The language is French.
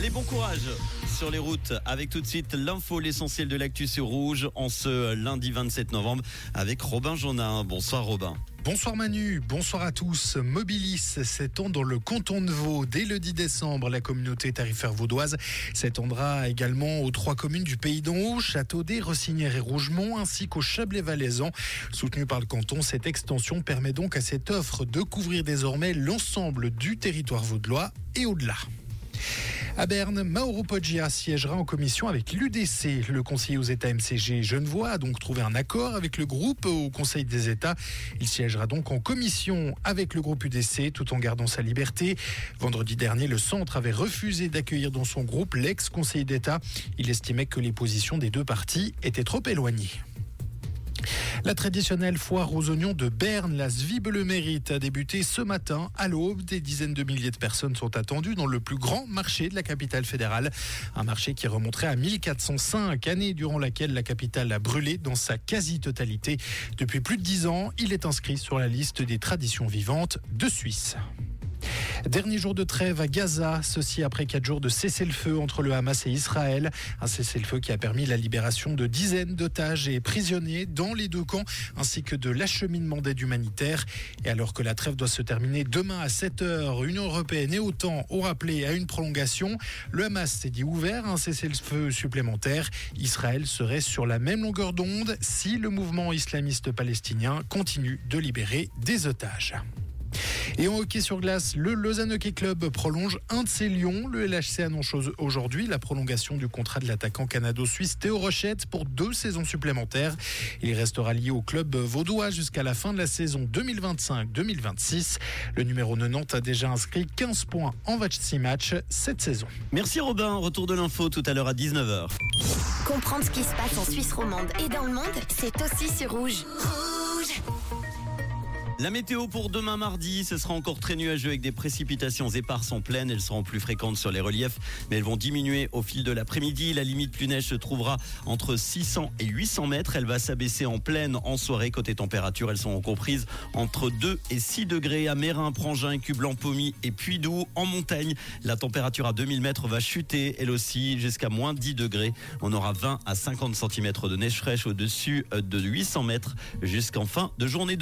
Allez, bon courage sur les routes avec tout de suite l'info, l'essentiel de l'actu sur Rouge en ce lundi 27 novembre avec Robin Jonin. Bonsoir Robin. Bonsoir Manu, bonsoir à tous. Mobilis s'étend dans le canton de Vaud. Dès le 10 décembre, la communauté tarifaire vaudoise s'étendra également aux trois communes du Pays d'en Haut, Châteaudet, Rossinière et Rougemont, ainsi qu'au Chablais-Valaisan. Soutenue par le canton, cette extension permet donc à cette offre de couvrir désormais l'ensemble du territoire vaudois et au-delà. À Berne, Mauro Poggia siégera en commission avec l'UDC. Le conseiller aux États MCG Genevois a donc trouvé un accord avec le groupe au Conseil des États. Il siégera donc en commission avec le groupe UDC tout en gardant sa liberté. Vendredi dernier, le centre avait refusé d'accueillir dans son groupe l'ex-conseiller d'État. Il estimait que les positions des deux partis étaient trop éloignées. La traditionnelle foire aux oignons de Berne, la Zwiebe le mérite, a débuté ce matin à l'aube. Des dizaines de milliers de personnes sont attendues dans le plus grand marché de la capitale fédérale. Un marché qui remonterait à 1405, année durant laquelle la capitale a brûlé dans sa quasi-totalité. Depuis plus de dix ans, il est inscrit sur la liste des traditions vivantes de Suisse. Dernier jour de trêve à Gaza, ceci après quatre jours de cessez-le-feu entre le Hamas et Israël. Un cessez-le-feu qui a permis la libération de dizaines d'otages et prisonniers dans les deux camps, ainsi que de l'acheminement d'aide humanitaire. Et alors que la trêve doit se terminer demain à 7h, Union européenne et OTAN ont rappelé à une prolongation. Le Hamas s'est dit ouvert un cessez-le-feu supplémentaire. Israël serait sur la même longueur d'onde si le mouvement islamiste palestinien continue de libérer des otages. Et en hockey sur glace, le Lausanne Hockey Club prolonge un de ses lions. Le LHC annonce aujourd'hui la prolongation du contrat de l'attaquant canado-suisse Théo Rochette pour deux saisons supplémentaires. Il restera lié au club vaudois jusqu'à la fin de la saison 2025-2026. Le numéro 90 a déjà inscrit 15 points en 26 matchs cette saison. Merci Robin, retour de l'info tout à l'heure à 19h. Comprendre ce qui se passe en Suisse romande et dans le monde, c'est aussi sur Rouge. Rouge la météo pour demain mardi, ce sera encore très nuageux avec des précipitations éparses en pleine. Elles seront plus fréquentes sur les reliefs, mais elles vont diminuer au fil de l'après-midi. La limite plus neige se trouvera entre 600 et 800 mètres. Elle va s'abaisser en pleine en soirée. Côté température, elles sont comprises entre 2 et 6 degrés à Mérin, Prangin, Cublan, Pommy et Puy-Doux. En montagne, la température à 2000 mètres va chuter, elle aussi, jusqu'à moins 10 degrés. On aura 20 à 50 cm de neige fraîche au-dessus de 800 mètres jusqu'en fin de journée de